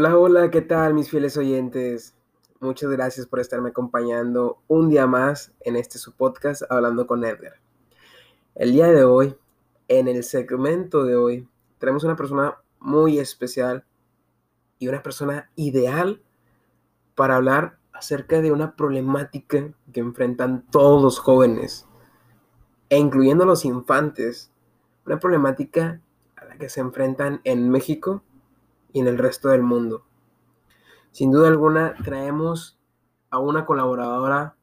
Hola, hola, ¿qué tal mis fieles oyentes? Muchas gracias por estarme acompañando un día más en este su podcast Hablando con Edgar. El día de hoy, en el segmento de hoy, tenemos una persona muy especial y una persona ideal para hablar acerca de una problemática que enfrentan todos los jóvenes, e incluyendo los infantes, una problemática a la que se enfrentan en México y en el resto del mundo. Sin duda alguna, traemos a una colaboradora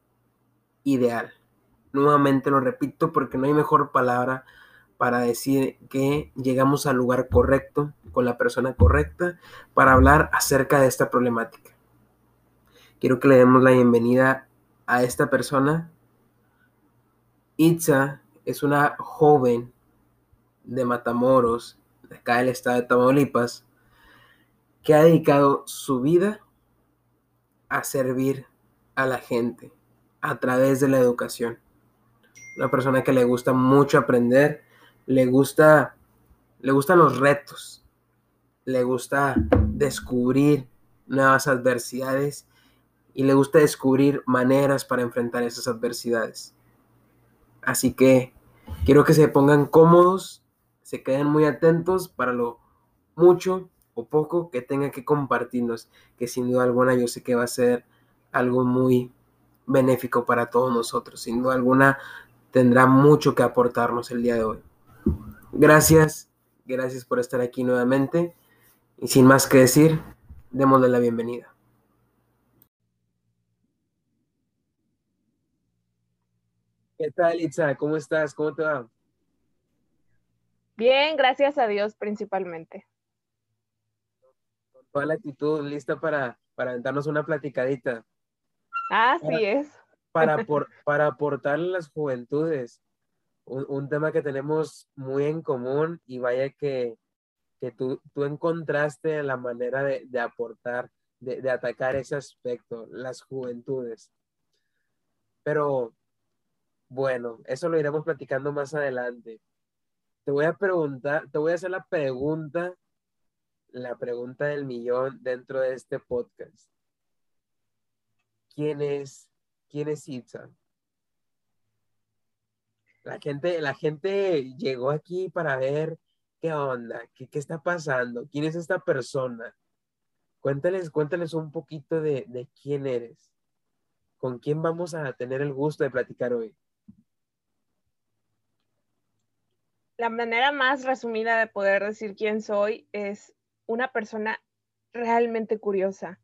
ideal. Nuevamente lo repito porque no hay mejor palabra para decir que llegamos al lugar correcto, con la persona correcta, para hablar acerca de esta problemática. Quiero que le demos la bienvenida a esta persona. Itza es una joven de Matamoros, de acá del estado de Tamaulipas, que ha dedicado su vida a servir a la gente a través de la educación. Una persona que le gusta mucho aprender, le gusta le gustan los retos, le gusta descubrir nuevas adversidades y le gusta descubrir maneras para enfrentar esas adversidades. Así que quiero que se pongan cómodos, se queden muy atentos para lo mucho o poco que tenga que compartirnos, que sin duda alguna yo sé que va a ser algo muy benéfico para todos nosotros. Sin duda alguna tendrá mucho que aportarnos el día de hoy. Gracias, gracias por estar aquí nuevamente y sin más que decir, démosle la bienvenida. ¿Qué tal, Itza? ¿Cómo estás? ¿Cómo te va? Bien, gracias a Dios principalmente toda la actitud lista para, para darnos una platicadita. Así es. Para, por, para aportar a las juventudes un, tema que tenemos muy en común y vaya que, que tú, tú encontraste la manera de, de aportar, de, de, atacar ese aspecto, las juventudes. Pero bueno, eso lo iremos platicando más adelante. Te voy a preguntar, te voy a hacer la pregunta la pregunta del millón dentro de este podcast. ¿Quién es, quién es Itza? La gente, la gente llegó aquí para ver qué onda, qué, qué está pasando, quién es esta persona. Cuéntales, cuéntales un poquito de, de quién eres. ¿Con quién vamos a tener el gusto de platicar hoy? La manera más resumida de poder decir quién soy es una persona realmente curiosa.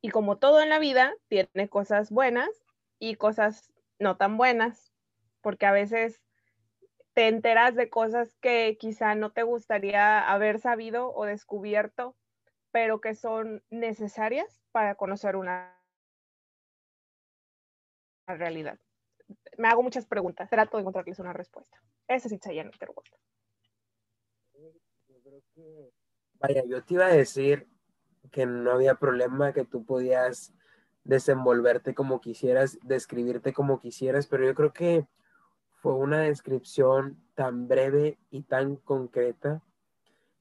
Y como todo en la vida, tiene cosas buenas y cosas no tan buenas, porque a veces te enteras de cosas que quizá no te gustaría haber sabido o descubierto, pero que son necesarias para conocer una realidad. Me hago muchas preguntas, trato de encontrarles una respuesta. Ese es Itzayan. Yo creo que Vaya, yo te iba a decir que no había problema, que tú podías desenvolverte como quisieras, describirte como quisieras, pero yo creo que fue una descripción tan breve y tan concreta.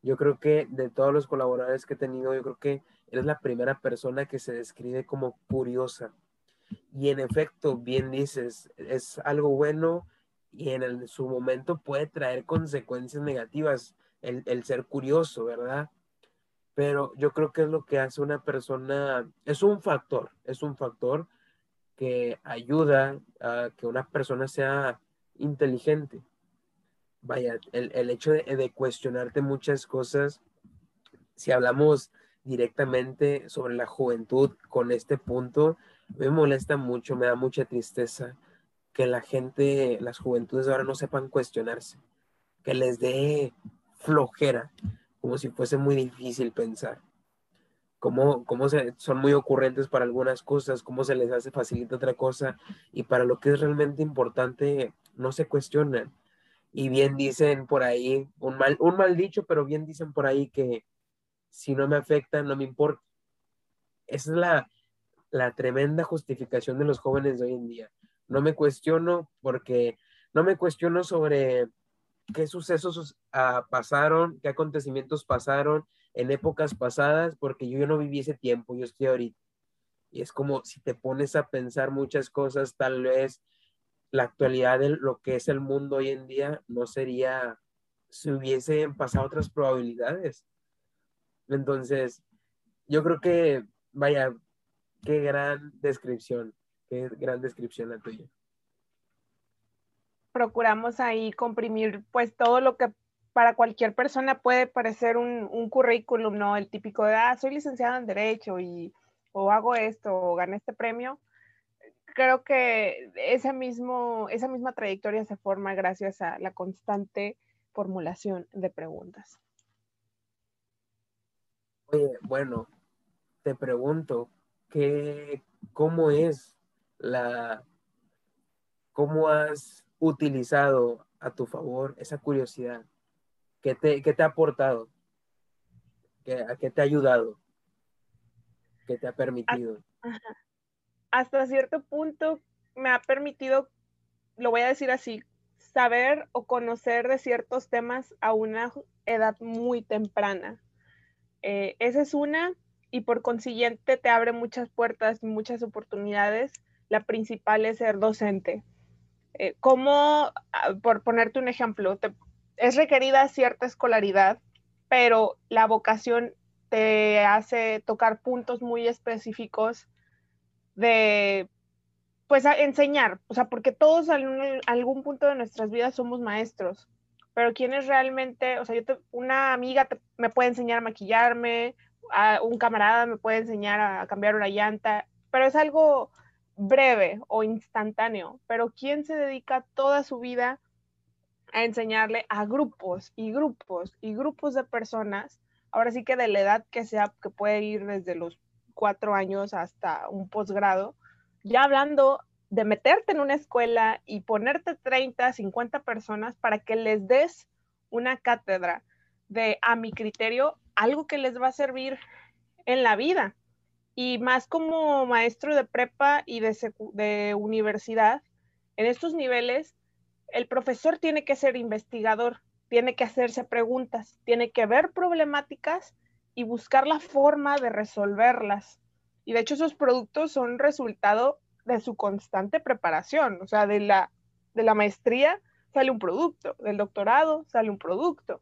Yo creo que de todos los colaboradores que he tenido, yo creo que eres la primera persona que se describe como curiosa. Y en efecto, bien dices, es algo bueno y en su momento puede traer consecuencias negativas el, el ser curioso, ¿verdad? Pero yo creo que es lo que hace una persona, es un factor, es un factor que ayuda a que una persona sea inteligente. Vaya, el, el hecho de, de, cuestionarte muchas cosas, si hablamos directamente sobre la juventud con este punto, me molesta mucho, me da mucha tristeza que la gente, las juventudes ahora no sepan cuestionarse, que les dé flojera, como si fuese muy difícil pensar. Cómo, cómo se, son muy ocurrentes para algunas cosas, cómo se les hace facilita otra cosa y para lo que es realmente importante no se cuestionan. Y bien dicen por ahí, un mal, un mal dicho, pero bien dicen por ahí que si no me afecta, no me importa. Esa es la, la tremenda justificación de los jóvenes de hoy en día. No me cuestiono porque no me cuestiono sobre qué sucesos uh, pasaron, qué acontecimientos pasaron, en épocas pasadas porque yo, yo no viví ese tiempo, yo estoy ahorita. Y es como si te pones a pensar muchas cosas, tal vez la actualidad de lo que es el mundo hoy en día no sería si hubiesen pasado otras probabilidades. Entonces, yo creo que, vaya, qué gran descripción, qué gran descripción la tuya. Procuramos ahí comprimir pues todo lo que para cualquier persona puede parecer un, un currículum, ¿no? El típico de, ah, soy licenciado en Derecho y o hago esto o gané este premio. Creo que ese mismo, esa misma trayectoria se forma gracias a la constante formulación de preguntas. Oye, bueno, te pregunto, ¿qué, ¿cómo es la, cómo has utilizado a tu favor esa curiosidad? ¿Qué te, qué te ha aportado? ¿Qué, ¿A qué te ha ayudado? ¿Qué te ha permitido? Hasta cierto punto me ha permitido, lo voy a decir así, saber o conocer de ciertos temas a una edad muy temprana. Eh, esa es una y por consiguiente te abre muchas puertas, muchas oportunidades. La principal es ser docente. Eh, como, ah, por ponerte un ejemplo, es requerida cierta escolaridad, pero la vocación te hace tocar puntos muy específicos de pues enseñar, o sea, porque todos en algún punto de nuestras vidas somos maestros, pero quienes realmente, o sea, yo una amiga me puede enseñar a maquillarme, a un camarada me puede enseñar a cambiar una llanta, pero es algo breve o instantáneo, pero ¿quién se dedica toda su vida a enseñarle a grupos y grupos y grupos de personas? Ahora sí que de la edad que sea, que puede ir desde los cuatro años hasta un posgrado, ya hablando de meterte en una escuela y ponerte 30, 50 personas para que les des una cátedra de, a mi criterio, algo que les va a servir en la vida. Y más como maestro de prepa y de, de universidad, en estos niveles, el profesor tiene que ser investigador, tiene que hacerse preguntas, tiene que ver problemáticas y buscar la forma de resolverlas. Y de hecho esos productos son resultado de su constante preparación, o sea, de la, de la maestría sale un producto, del doctorado sale un producto,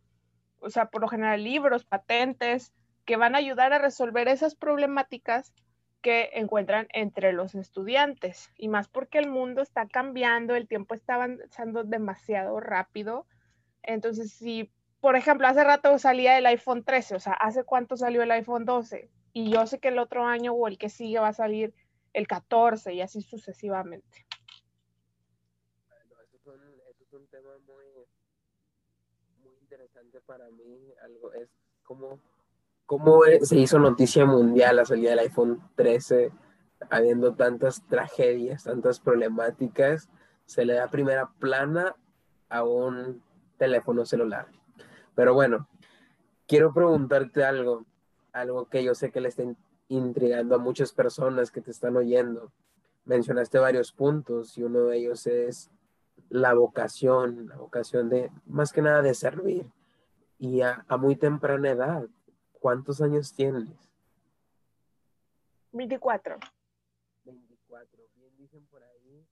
o sea, por lo general libros, patentes, que van a ayudar a resolver esas problemáticas que encuentran entre los estudiantes, y más porque el mundo está cambiando, el tiempo está avanzando demasiado rápido, entonces si, por ejemplo, hace rato salía el iPhone 13, o sea, ¿hace cuánto salió el iPhone 12? Y yo sé que el otro año o el que sigue va a salir el 14 y así sucesivamente. Esto, es un, tema muy, interesante para mí. Es como cómo se hizo noticia mundial la salida del iPhone 13, habiendo tantas tragedias, tantas problemáticas, se le da primera plana a un teléfono celular. Pero bueno, quiero preguntarte algo, algo que yo sé que le está intrigando a muchas personas que te están oyendo. Mencionaste varios puntos y uno de ellos es la vocación, la vocación de más que nada de servir. Y a, muy temprana edad, ¿cuántos años tienes? 24. 24. Bien dicen por ahí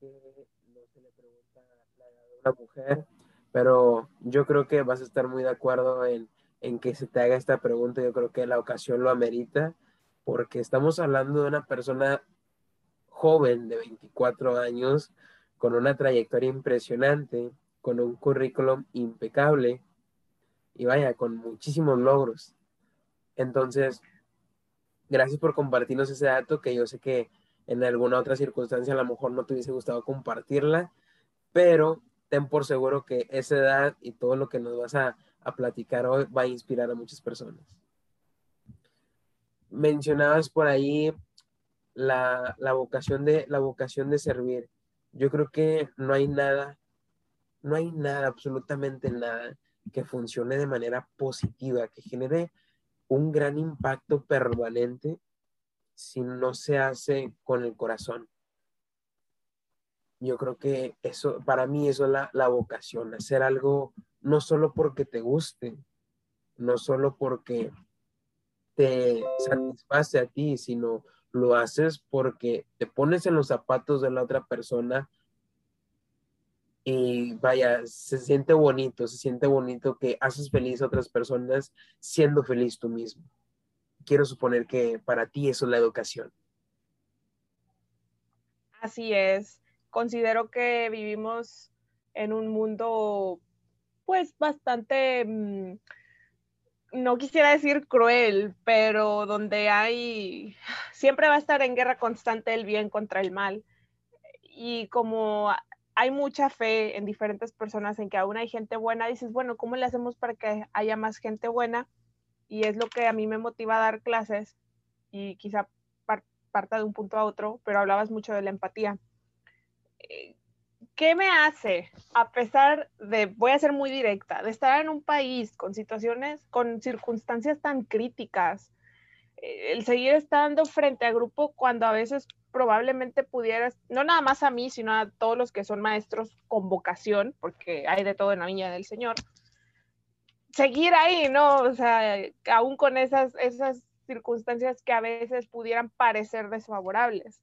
que no se le pregunta la edad de una mujer, pero yo creo que vas a estar muy de acuerdo en, en que se te haga esta pregunta. Yo creo que la ocasión lo amerita porque estamos hablando de una persona joven de 24 años con una trayectoria impresionante, con un currículum impecable y vaya, con muchísimos logros. Entonces, gracias por compartirnos ese dato que yo sé que en alguna otra circunstancia a lo mejor no te hubiese gustado compartirla, pero ten por seguro que esa edad y todo lo que nos vas a, a platicar hoy va a inspirar a muchas personas mencionabas por ahí la, vocación de, la vocación de servir. Yo creo que no hay nada, no hay nada, absolutamente nada que funcione de manera positiva, que genere un gran impacto permanente si no se hace con el corazón. Yo creo que eso, para mí eso es la, la vocación, hacer algo no solo porque te guste, no solo porque te satisface a ti, sino lo haces porque te pones en los zapatos de la otra persona y vaya, se siente bonito, se siente bonito que haces feliz a otras personas siendo feliz tú mismo. Quiero suponer que para ti eso es la educación. Así es. Considero que vivimos en un mundo pues bastante, mm, no quisiera decir cruel, pero donde hay, siempre va a estar en guerra constante el bien contra el mal. Y como hay mucha fe en diferentes personas en que aún hay gente buena, dices, bueno, ¿cómo le hacemos para que haya más gente buena? Y es lo que a mí me motiva a dar clases y quizá parta de un punto a otro, pero hablabas mucho de la empatía. Eh, ¿qué me hace, a pesar de, voy a ser muy directa, de estar en un país con situaciones, con circunstancias tan críticas, el seguir estando frente a grupo cuando a veces probablemente pudieras, no nada más a mí, sino a todos los que son maestros con vocación, porque hay de todo en la viña del Señor, seguir ahí, ¿no? O sea, aún con esas, esas circunstancias que a veces pudieran parecer desfavorables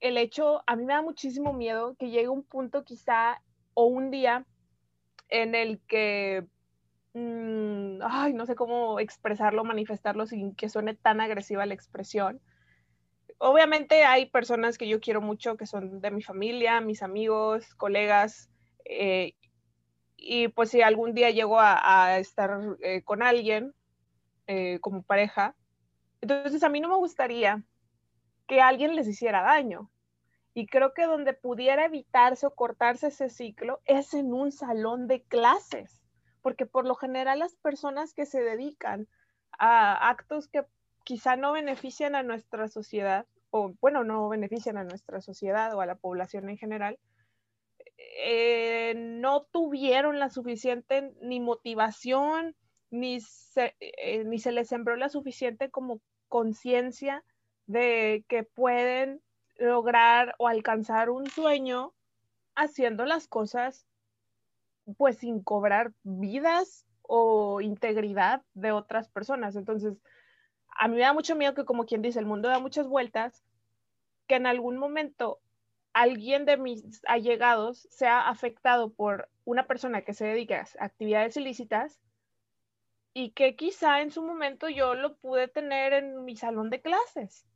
el hecho, a mí me da muchísimo miedo que llegue un punto quizá o un día en el que, mm, ay, no sé cómo expresarlo, manifestarlo sin que suene tan agresiva la expresión. Obviamente hay personas que yo quiero mucho, que son de mi familia, mis amigos, colegas, eh, y pues si algún día llego a, estar eh, con alguien eh, como pareja, entonces a mí no me gustaría que alguien les hiciera daño. Y creo que donde pudiera evitarse o cortarse ese ciclo es en un salón de clases, porque por lo general las personas que se dedican a actos que quizá no benefician a nuestra sociedad, o bueno, no benefician a nuestra sociedad o a la población en general, eh, no tuvieron la suficiente ni motivación, ni se, eh, ni se les sembró la suficiente como conciencia de que pueden lograr o alcanzar un sueño haciendo las cosas pues sin cobrar vidas o integridad de otras personas. Entonces, a mí me da mucho miedo que como quien dice, el mundo da muchas vueltas, que en algún momento alguien de mis allegados sea afectado por una persona que se dedica a actividades ilícitas y que quizá en su momento yo lo pude tener en mi salón de clases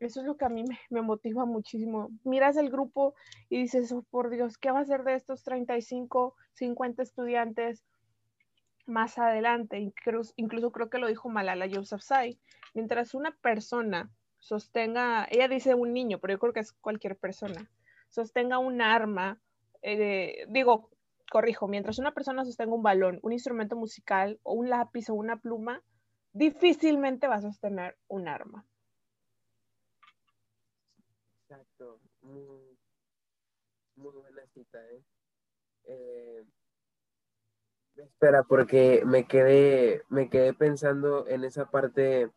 eso es lo que a mí me, motiva muchísimo. Miras el grupo y dices, oh, por Dios, ¿qué va a ser de estos 35, 50 estudiantes más adelante? Incluso, incluso creo que lo dijo Malala Yousafzai. Mientras una persona sostenga, ella dice un niño, pero yo creo que es cualquier persona, sostenga un arma, eh, digo, corrijo, mientras una persona sostenga un balón, un instrumento musical o un lápiz o una pluma, difícilmente va a sostener un arma. Exacto, muy, buena cita, ¿eh? ¿eh? Espera, porque me quedé, me quedé pensando en esa parte,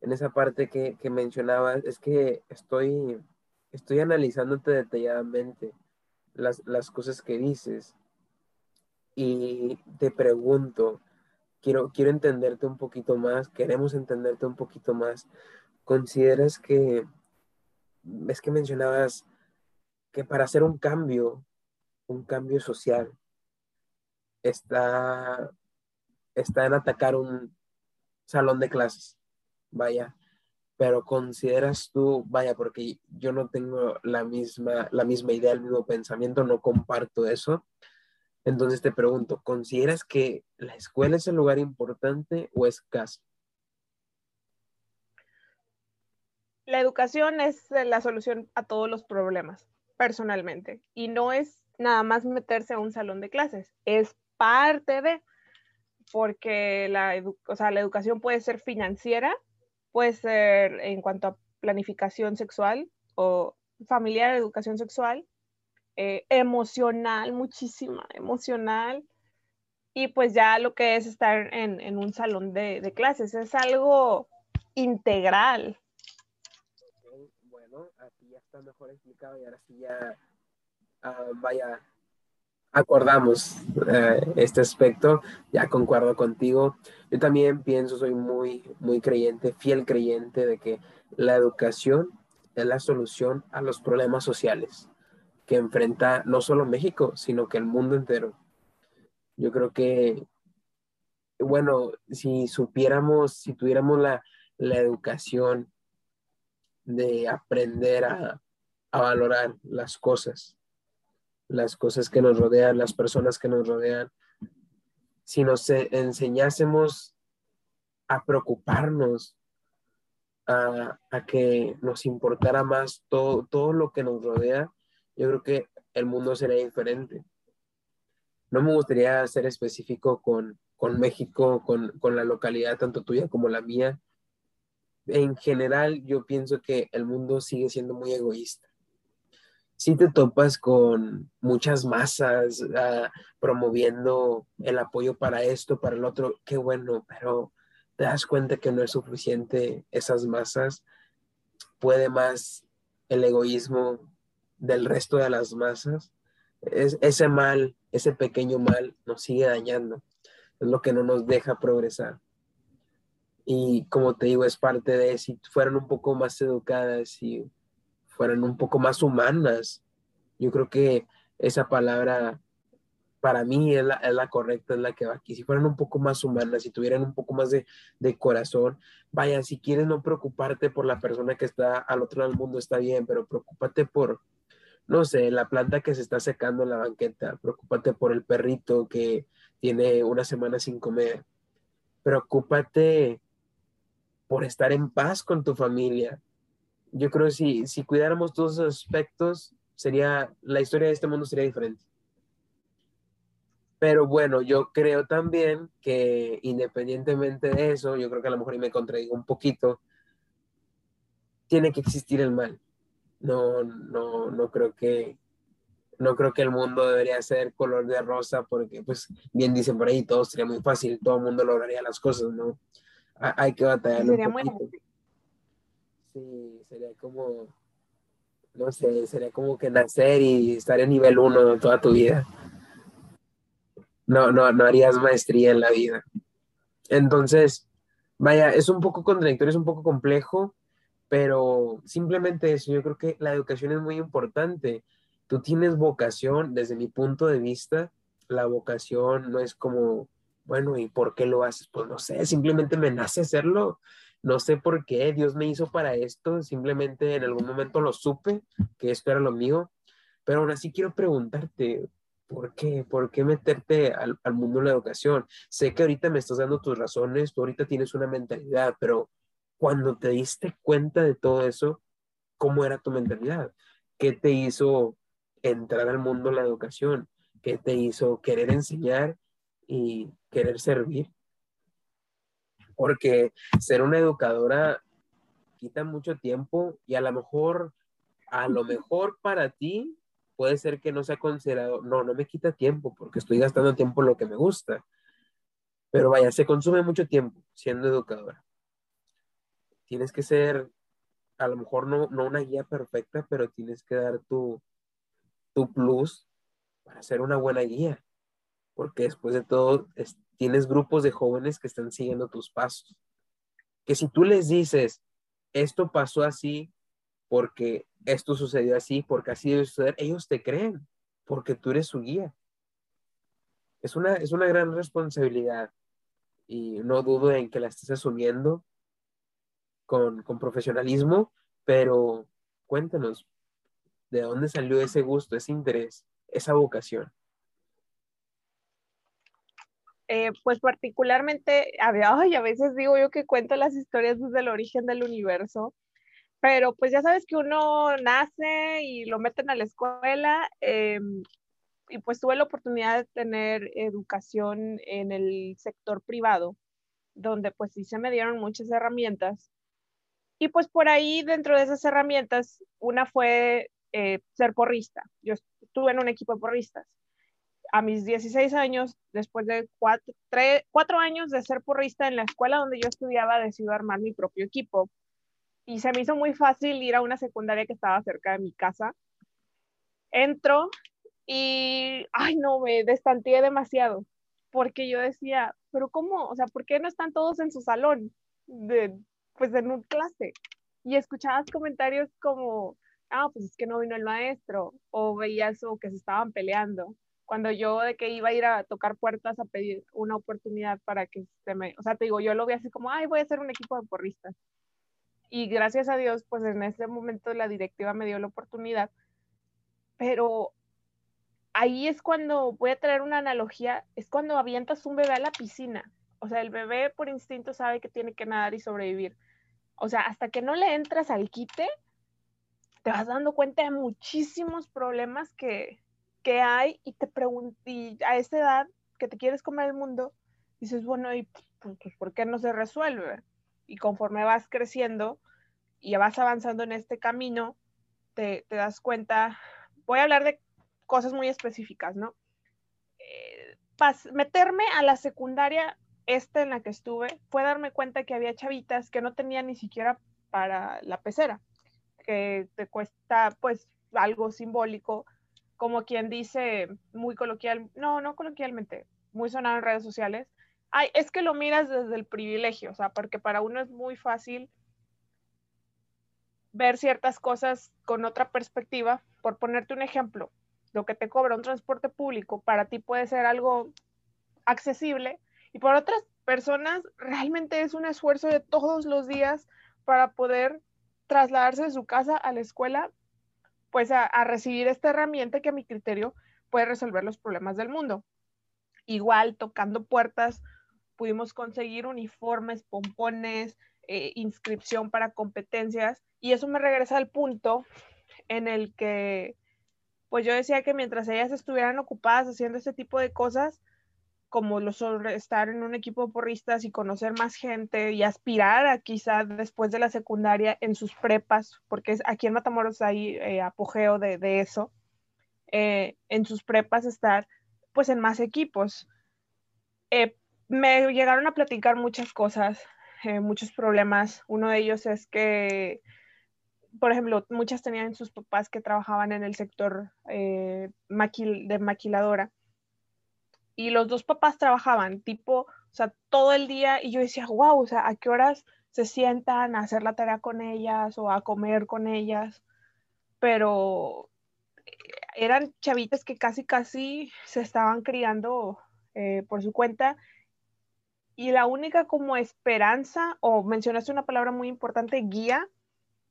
en esa parte que, que mencionabas, es que estoy, estoy analizándote detalladamente las, las cosas que dices y te pregunto, quiero, quiero entenderte un poquito más, queremos entenderte un poquito más. ¿Consideras que es que mencionabas que para hacer un cambio, un cambio social, está, está en atacar un salón de clases, vaya, pero consideras tú, vaya, porque yo no tengo la misma, la misma idea, el mismo pensamiento, no comparto eso. Entonces te pregunto, ¿consideras que la escuela es el lugar importante o es casa? La educación es eh, la solución a todos los problemas, personalmente. Y no es nada más meterse a un salón de clases, es parte de, porque la, la educación puede ser financiera, puede ser en cuanto a planificación sexual o familiar, educación sexual, eh, emocional, muchísima, emocional, y pues ya lo que es estar en, un salón de clases, es algo integral, Aquí ya está mejor explicado y ahora sí ya, ah, vaya, acordamos eh, este aspecto, ya concuerdo contigo. Yo también pienso, soy muy, muy creyente, fiel creyente de que la educación es la solución a los problemas sociales que enfrenta no solo México, sino que el mundo entero. Yo creo que, bueno, si supiéramos, si tuviéramos la, la educación de aprender a, a valorar las cosas, las cosas que nos rodean, las personas que nos rodean, si nos enseñásemos a preocuparnos, a, que nos importara más todo, todo lo que nos rodea, yo creo que el mundo sería diferente. No me gustaría ser específico con, México, con, con la localidad tanto tuya como la mía. En general, yo pienso que el mundo sigue siendo muy egoísta si te topas con muchas masas ah, promoviendo el apoyo para esto, para el otro, qué bueno, pero te das cuenta que no es suficiente esas masas, puede más el egoísmo del resto de las masas. Es, ese mal, ese pequeño mal nos sigue dañando, es lo que no nos deja progresar. Y como te digo, es parte de si fueran un poco más educadas y fueran un poco más humanas. Yo creo que esa palabra para mí es la, correcta, es la que va aquí. Si fueran un poco más humanas, si tuvieran un poco más de, corazón, vaya, si quieres no preocuparte por la persona que está al otro lado del mundo, está bien, pero preocúpate por, no sé, la planta que se está secando en la banqueta, preocúpate por el perrito que tiene una semana sin comer, preocúpate por estar en paz con tu familia, yo creo que si, si cuidáramos todos esos aspectos, sería, la historia de este mundo sería diferente. Pero bueno, yo creo también que independientemente de eso, yo creo que a lo mejor me contradigo un poquito, tiene que existir el mal. No, no, no creo que, no creo que el mundo debería ser color de rosa porque, pues, bien dicen por ahí, todo sería muy fácil, todo el mundo lograría las cosas, ¿no? Hay que batallar un poquito. Sí, sería como, no sé, sería como que nacer y estar en nivel uno toda tu vida. No, no, no harías maestría en la vida. Entonces, vaya, es un poco contradictorio, es un poco complejo, pero simplemente eso, yo creo que la educación es muy importante. Tú tienes vocación, desde mi punto de vista, la vocación no es como, bueno, ¿y por qué lo haces? Pues no sé, simplemente me nace hacerlo no sé por qué Dios me hizo para esto, simplemente en algún momento lo supe, que esto era lo mío, pero aún así quiero preguntarte, ¿por qué? ¿Por qué meterte al, mundo de la educación? Sé que ahorita me estás dando tus razones, tú ahorita tienes una mentalidad, pero cuando te diste cuenta de todo eso, ¿cómo era tu mentalidad? ¿Qué te hizo entrar al mundo de la educación? ¿Qué te hizo querer enseñar y querer servir? porque ser una educadora quita mucho tiempo y a lo mejor, a lo mejor para ti puede ser que no sea considerado, no, no me quita tiempo porque estoy gastando tiempo en lo que me gusta. Pero vaya, se consume mucho tiempo siendo educadora. Tienes que ser, a lo mejor no, no una guía perfecta, pero tienes que dar tu, tu plus para ser una buena guía. Porque después de todo, tienes grupos de jóvenes que están siguiendo tus pasos. Que si tú les dices, esto pasó así porque esto sucedió así, porque así debe suceder, ellos te creen, porque tú eres su guía. Es una, es una gran responsabilidad y no dudo en que la estés asumiendo con, con profesionalismo, pero cuéntanos, ¿de dónde salió ese gusto, ese interés, esa vocación? Eh, pues particularmente, a, a veces digo yo que cuento las historias desde el origen del universo, pero pues ya sabes que uno nace y lo meten a la escuela em, y pues tuve la oportunidad de tener educación en el sector privado, donde pues sí se me dieron muchas herramientas. Y pues por ahí dentro de esas herramientas, una fue eh, ser porrista. Yo estuve en un equipo de porristas a mis 16 años, después de cuatro, años de ser porrista en la escuela donde yo estudiaba, decidí armar mi propio equipo. Y se me hizo muy fácil ir a una secundaria que estaba cerca de mi casa. Entro Y, ay, no, me destanteé demasiado, porque yo decía, pero ¿cómo? O sea, ¿por qué no están todos en su salón? De, pues en un clase. Y escuchabas comentarios como, ah, pues es que no vino el maestro, o veías o que se estaban peleando. Cuando yo de que iba a ir a tocar puertas a pedir una oportunidad para que se me, o sea, te digo, yo lo vi así como, ay, voy a hacer un equipo de porristas. Y gracias a Dios, pues en ese momento la directiva me dio la oportunidad. Pero ahí es cuando, voy a traer una analogía, es cuando avientas un bebé a la piscina. O sea, el bebé por instinto sabe que tiene que nadar y sobrevivir. O sea, hasta que no le entras al quite, te vas dando cuenta de muchísimos problemas que, hay y te pregunté, a esa edad que te quieres comer el mundo, dices, bueno, ¿y pues, pues, por qué no se resuelve? Y conforme vas creciendo y vas avanzando en este camino, te, te das cuenta, voy a hablar de cosas muy específicas, ¿no? Eh, meterme a la secundaria esta en la que estuve fue darme cuenta que había chavitas que no tenían ni siquiera para la pecera que te cuesta pues algo simbólico, como quien dice muy coloquial, no, no coloquialmente, muy sonado en redes sociales, ay, es que lo miras desde el privilegio, o sea, porque para uno es muy fácil ver ciertas cosas con otra perspectiva. Por ponerte un ejemplo, lo que te cobra un transporte público para ti puede ser algo accesible y por otras personas realmente es un esfuerzo de todos los días para poder trasladarse de su casa a la escuela, pues a, recibir esta herramienta que a mi criterio puede resolver los problemas del mundo. Igual, tocando puertas, pudimos conseguir uniformes, pompones, eh, inscripción para competencias, y eso me regresa al punto en el que, pues yo decía que mientras ellas estuvieran ocupadas haciendo este tipo de cosas, como lo sobre estar en un equipo de porristas y conocer más gente y aspirar a quizá después de la secundaria en sus prepas, porque aquí en Matamoros hay eh, apogeo de, eso, eh, en sus prepas estar pues en más equipos. Eh, me llegaron a platicar muchas cosas, muchos problemas. Uno de ellos es que, por ejemplo, muchas tenían sus papás que trabajaban en el sector de maquiladora y los dos papás trabajaban, tipo, o sea, todo el día y yo decía, wow, o sea, ¿a qué horas se sientan a hacer la tarea con ellas o a comer con ellas? Pero eh, eran chavitas que casi, casi se estaban criando eh, por su cuenta y la única como esperanza, o mencionaste una palabra muy importante, guía,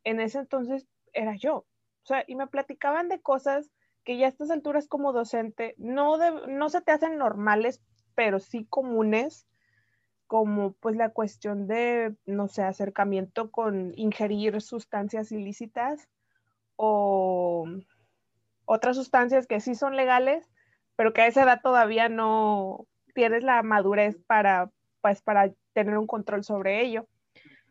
en ese entonces era yo. O sea, y me platicaban de cosas que ya a estas alturas como docente no, no se te hacen normales, pero sí comunes, como pues la cuestión de, no sé, acercamiento con ingerir sustancias ilícitas o otras sustancias que sí son legales, pero que a esa edad todavía no tienes la madurez para, pues, para tener un control sobre ello.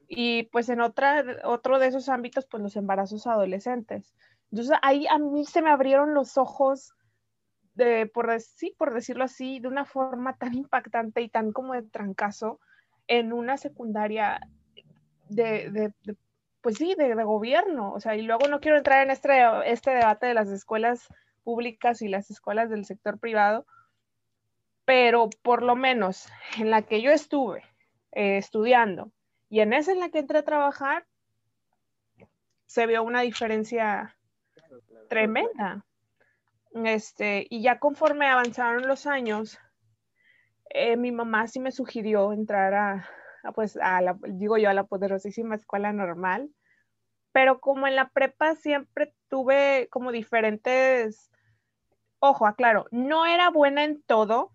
Y pues en otra, otro de esos ámbitos, pues los embarazos adolescentes. Entonces ahí a mí se me abrieron los ojos, de, por, sí, por decirlo así, de una forma tan impactante y tan como de trancazo en una secundaria de, pues sí, de, gobierno. O sea, y luego no quiero entrar en este, este debate de las escuelas públicas y las escuelas del sector privado, pero por lo menos en la que yo estuve eh, estudiando y en esa en la que entré a trabajar, se vio una diferencia tremenda. Este, y ya conforme avanzaron los años, eh, mi mamá sí me sugirió entrar a, pues, la, digo yo, a la poderosísima escuela normal, pero como en la prepa siempre tuve como diferentes, ojo, aclaro, no era buena en todo,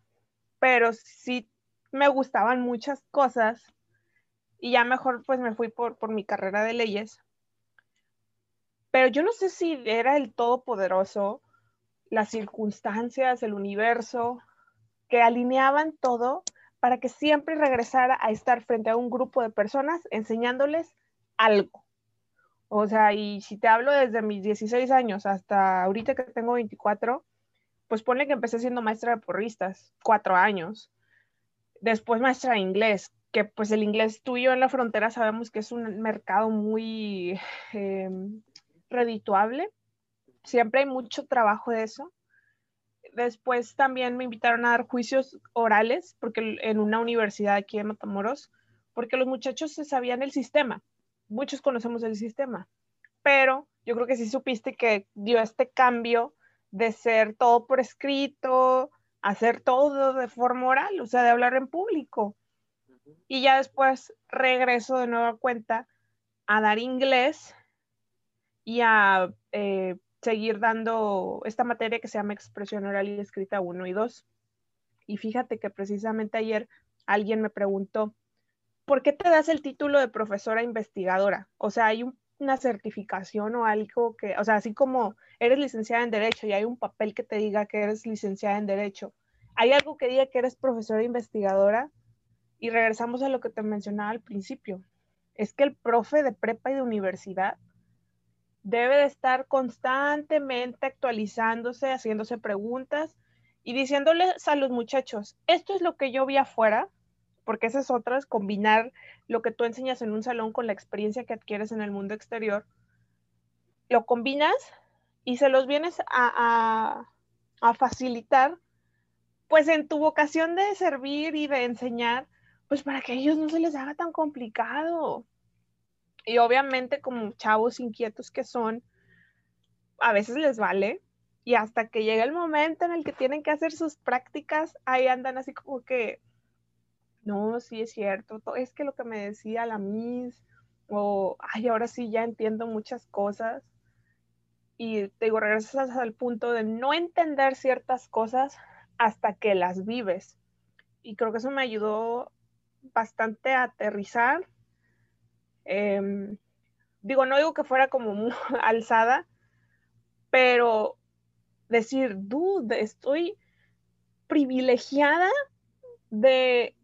pero sí me gustaban muchas cosas y ya mejor pues me fui por mi carrera de leyes pero yo no sé si era el todopoderoso, las circunstancias, el universo, que alineaban todo para que siempre regresara a estar frente a un grupo de personas enseñándoles algo. O sea, y si te hablo desde mis 16 años hasta ahorita que tengo 24, pues ponle que empecé siendo maestra de porristas, cuatro años. Después maestra de inglés, que pues el inglés tuyo en la frontera sabemos que es un mercado muy em, redituable. Siempre hay mucho trabajo de eso. después también me invitaron a dar juicios orales, porque en una universidad aquí en Matamoros, porque los muchachos se sabían el sistema. Muchos conocemos el sistema, pero yo creo que sí supiste que dio este cambio de ser todo por escrito, hacer todo de forma oral, o sea, de hablar en público. Y ya después regreso de nueva cuenta a dar inglés y a eh, seguir dando esta materia que se llama expresión oral y escrita 1 y 2. Y fíjate que precisamente ayer alguien me preguntó, ¿por qué te das el título de profesora investigadora? O sea, hay una certificación o algo que, o sea, así como eres licenciada en Derecho y hay un papel que te diga que eres licenciada en Derecho, ¿hay algo que diga que eres profesora investigadora? Y regresamos a lo que te mencionaba al principio. Es que el profe de prepa y de universidad debe de estar constantemente actualizándose, haciéndose preguntas y diciéndoles a los muchachos, esto es lo que yo vi afuera, porque esa es otra, es combinar lo que tú enseñas en un salón con la experiencia que adquieres en el mundo exterior, lo combinas y se los vienes a, a facilitar, pues en tu vocación de servir y de enseñar, pues para que a ellos no se les haga tan complicado. Y obviamente como chavos inquietos que son, a veces les vale. Y hasta que llega el momento en el que tienen que hacer sus prácticas, ahí andan así como que, no, sí es cierto, es que lo que me decía la Miss, o, ay, ahora sí ya entiendo muchas cosas. Y te digo, regresas al punto de no entender ciertas cosas hasta que las vives. Y creo que eso me ayudó bastante a aterrizar Em, digo, no digo que fuera como alzada, pero decir, dude, estoy privilegiada de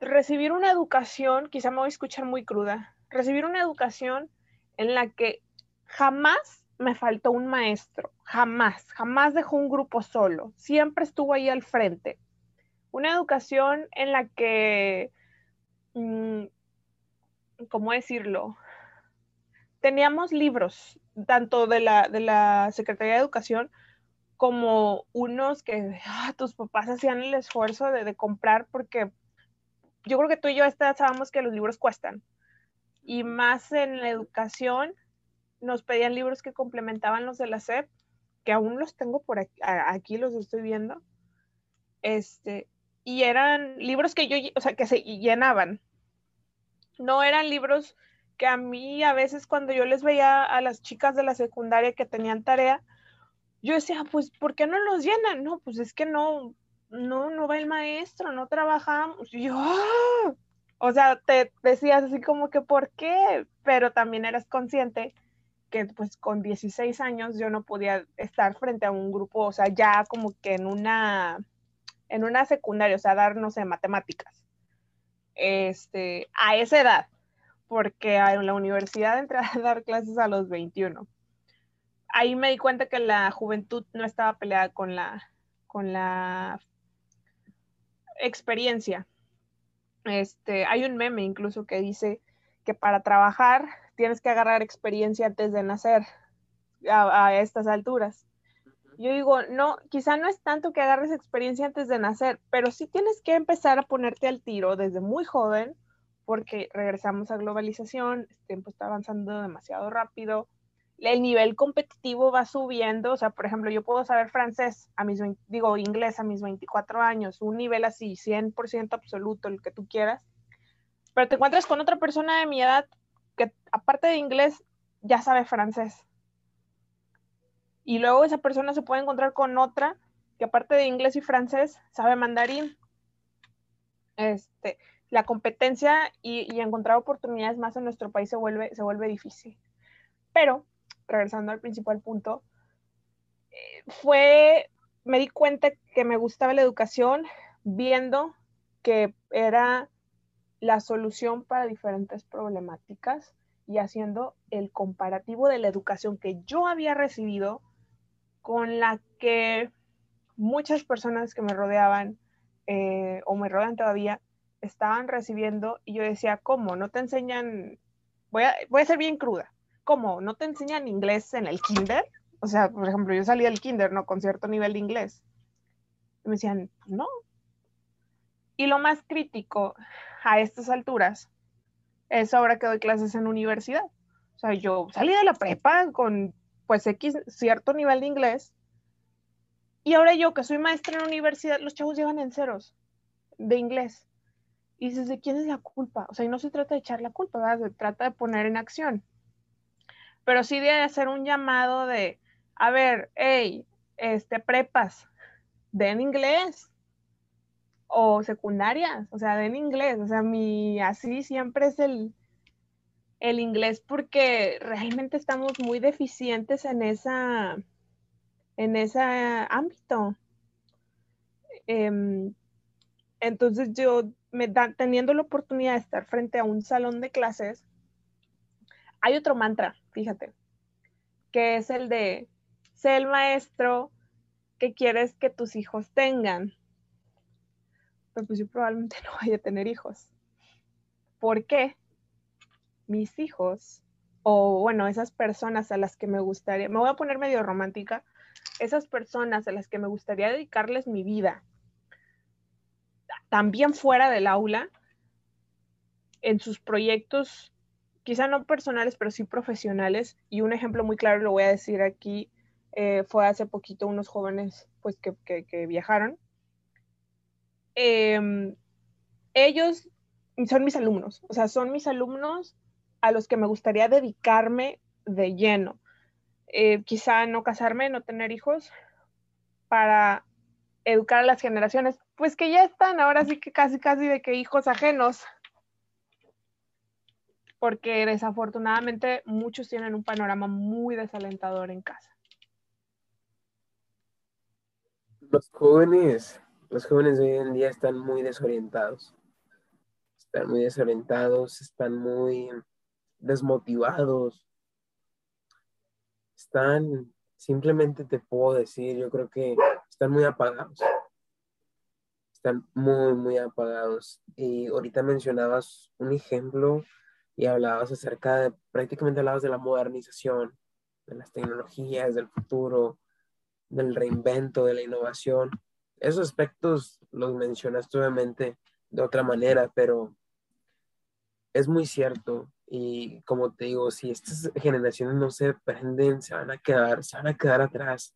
recibir una educación, quizá me voy a escuchar muy cruda, recibir una educación en la que jamás me faltó un maestro, jamás, jamás dejó un grupo solo, siempre estuvo ahí al frente. Una educación en la que mm, ¿cómo decirlo? Teníamos libros, tanto de la, de la Secretaría de Educación como unos que ah, tus papás hacían el esfuerzo de, comprar porque yo creo que tú y yo sabemos que los libros cuestan. Y más en la educación, nos pedían libros que complementaban los de la SEP, que aún los tengo por aquí, aquí los estoy viendo. Este, y eran libros que yo, o sea, que se llenaban no eran libros que a mí a veces cuando yo les veía a las chicas de la secundaria que tenían tarea, yo decía, pues, ¿por qué no los llenan? No, pues es que no, no, no va el maestro, no trabajamos. Y yo, ¡ah! o sea, te decías así como que, ¿por qué? Pero también eras consciente que pues con 16 años yo no podía estar frente a un grupo, o sea, ya como que en una, en una secundaria, o sea, dar, no sé, matemáticas este, a esa edad, porque en la universidad entré a dar clases a los 21. Ahí me di cuenta que la juventud no estaba peleada con la, con la experiencia. Este, hay un meme incluso que dice que para trabajar tienes que agarrar experiencia antes de nacer a estas alturas. Yo digo, no, quizá no es tanto que agarres experiencia antes de nacer, pero sí tienes que empezar a ponerte al tiro desde muy joven, porque regresamos a globalización, el tiempo está avanzando demasiado rápido, el nivel competitivo va subiendo, o sea, por ejemplo, yo puedo saber francés a mis, digo, inglés a mis 24 años, un nivel así, 100% absoluto, el que tú quieras, pero te encuentras con otra persona de mi edad que aparte de inglés ya sabe francés y luego esa persona se puede encontrar con otra que aparte de inglés y francés sabe mandarín. Este, la competencia y, encontrar oportunidades más en nuestro país se vuelve, se vuelve difícil. Pero, regresando al principal punto, eh, fue, me di cuenta que me gustaba la educación viendo que era la solución para diferentes problemáticas y haciendo el comparativo de la educación que yo había recibido con la que muchas personas que me rodeaban eh, o me rodean todavía estaban recibiendo y yo decía, ¿cómo? ¿No te enseñan? Voy a, voy a ser bien cruda. ¿Cómo? ¿No te enseñan inglés en el kinder? O sea, por ejemplo, yo salí del kinder, ¿no? Con cierto nivel de inglés. Y me decían, no. Y lo más crítico a estas alturas es ahora que doy clases en universidad. O sea, yo salí de la prepa con pues X cierto nivel de inglés y ahora yo que soy maestra en universidad, los chavos llegan en ceros de inglés. Y dices, ¿de quién es la culpa? O sea, y no se trata de echar la culpa, ¿verdad? Se trata de poner en acción. Pero sí de hacer un llamado de, a ver, hey, este, prepas, den inglés. O secundarias, o sea, den inglés. O sea, mi, así siempre es el, el inglés porque realmente estamos muy deficientes en esa, en ese ámbito. Em, entonces yo me da, teniendo la oportunidad de estar frente a un salón de clases, hay otro mantra, fíjate, que es el de, sé el maestro que quieres que tus hijos tengan. Pero pues yo probablemente no vaya a tener hijos. ¿Por qué? Mis hijos, o bueno, esas personas a las que me gustaría, me voy a poner medio romántica, esas personas a las que me gustaría dedicarles mi vida, también fuera del aula, en sus proyectos, quizá no personales, pero sí profesionales. Y un ejemplo muy claro, lo voy a decir aquí, eh, fue hace poquito unos jóvenes pues, que, viajaron. Em, ellos son mis alumnos, o sea, son mis alumnos a los que me gustaría dedicarme de lleno. Eh, quizá no casarme, no tener hijos, para educar a las generaciones, pues que ya están, ahora sí que casi, casi de que hijos ajenos, porque desafortunadamente muchos tienen un panorama muy desalentador en casa. Los jóvenes, los jóvenes de hoy en día están muy desorientados, están muy desorientados, están muy desmotivados, están, simplemente te puedo decir, yo creo que están muy apagados. Están muy, muy apagados. Y ahorita mencionabas un ejemplo y hablabas acerca de, prácticamente hablabas de la modernización, de las tecnologías, del futuro, del reinvento, de la innovación. Esos aspectos los mencionaste obviamente de otra manera, pero es muy cierto. Y como te digo, si estas generaciones no se prenden, se van a quedar, se van a quedar atrás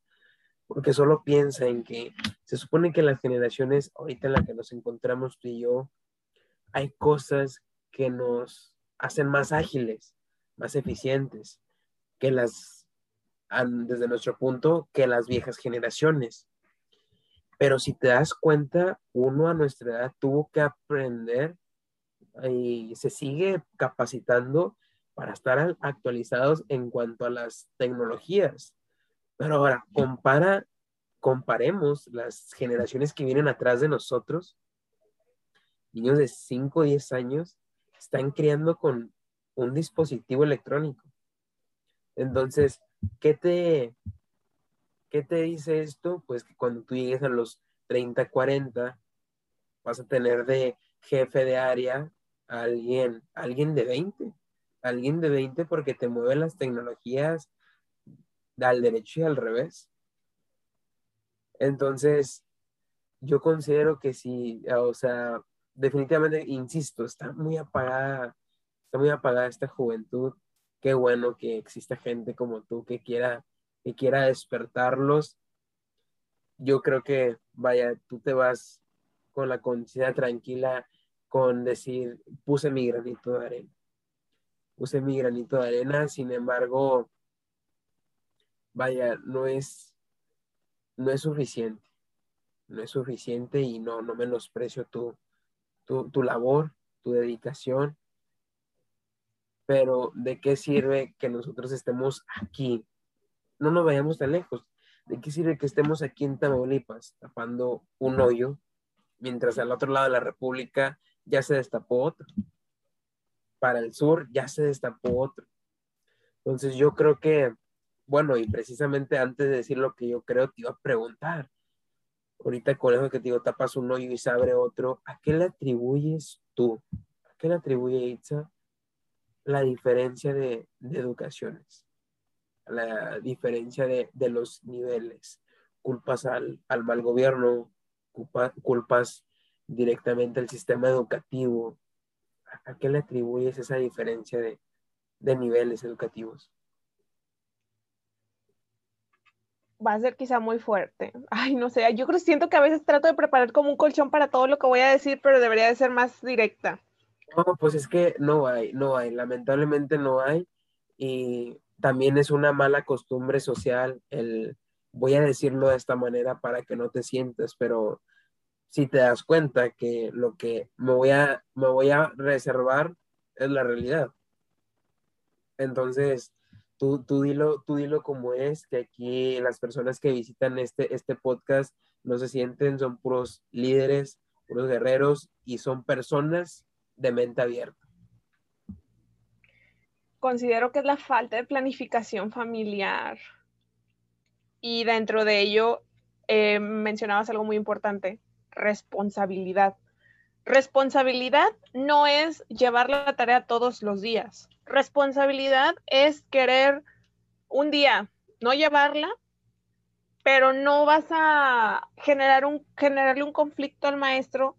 porque solo piensa en que se supone que las generaciones ahorita en las que nos encontramos tú y yo, hay cosas que nos hacen más ágiles, más eficientes, que las, desde nuestro punto, que las viejas generaciones. Pero si te das cuenta, uno a nuestra edad tuvo que aprender y se sigue capacitando para estar actualizados en cuanto a las tecnologías. Pero ahora, compara, comparemos las generaciones que vienen atrás de nosotros, niños de 5 o 10 años, están criando con un dispositivo electrónico. Entonces, ¿qué te, ¿qué te dice esto? Pues que cuando tú llegues a los 30, 40, vas a tener de jefe de área alguien, alguien de 20, alguien de 20 porque te mueven las tecnologías al derecho y al revés. Entonces, yo considero que sí, o sea, definitivamente, insisto, está muy apagada, está muy apagada esta juventud. Qué bueno que exista gente como tú que quiera, que quiera despertarlos. Yo creo que, vaya, tú te vas con la conciencia tranquila con decir, puse mi granito de arena. Puse mi granito de arena, sin embargo, vaya, no es, no es suficiente. No es suficiente y no, no menosprecio tu, tu, tu labor, tu dedicación. Pero ¿de qué sirve que nosotros estemos aquí? No nos vayamos tan lejos. ¿De qué sirve que estemos aquí en Tamaulipas tapando un hoyo mientras al otro lado de la República ya se destapó otro? Para el sur ya se destapó otro. Entonces yo creo que bueno, y precisamente antes de decir lo que yo creo, te iba a preguntar. Ahorita con eso que te digo, tapas un hoyo y se abre otro, ¿a qué le atribuyes tú? ¿A qué le atribuye Itza la diferencia de, educaciones? La diferencia de, los niveles. ¿Culpas al, mal gobierno? culpas directamente al sistema educativo. ¿A qué le atribuyes esa diferencia de, de niveles educativos? va a ser quizá muy fuerte. Ay, no sé, yo creo siento que a veces trato de preparar como un colchón para todo lo que voy a decir, pero debería de ser más directa. No, pues es que no hay, no hay, lamentablemente no hay. Y también es una mala costumbre social el, voy a decirlo de esta manera para que no te sientas, pero si te das cuenta que lo que me voy a, me voy a reservar es la realidad. Entonces, tú, tú, dilo, tú dilo como es, que aquí las personas que visitan este, este podcast no se sienten, son puros líderes, puros guerreros y son personas de mente abierta. Considero que es la falta de planificación familiar. Y dentro de ello, eh, mencionabas algo muy importante, responsabilidad. Responsabilidad no es llevar la tarea todos los días. Responsabilidad es querer un día no llevarla, pero no vas a generar un, generarle un conflicto al maestro,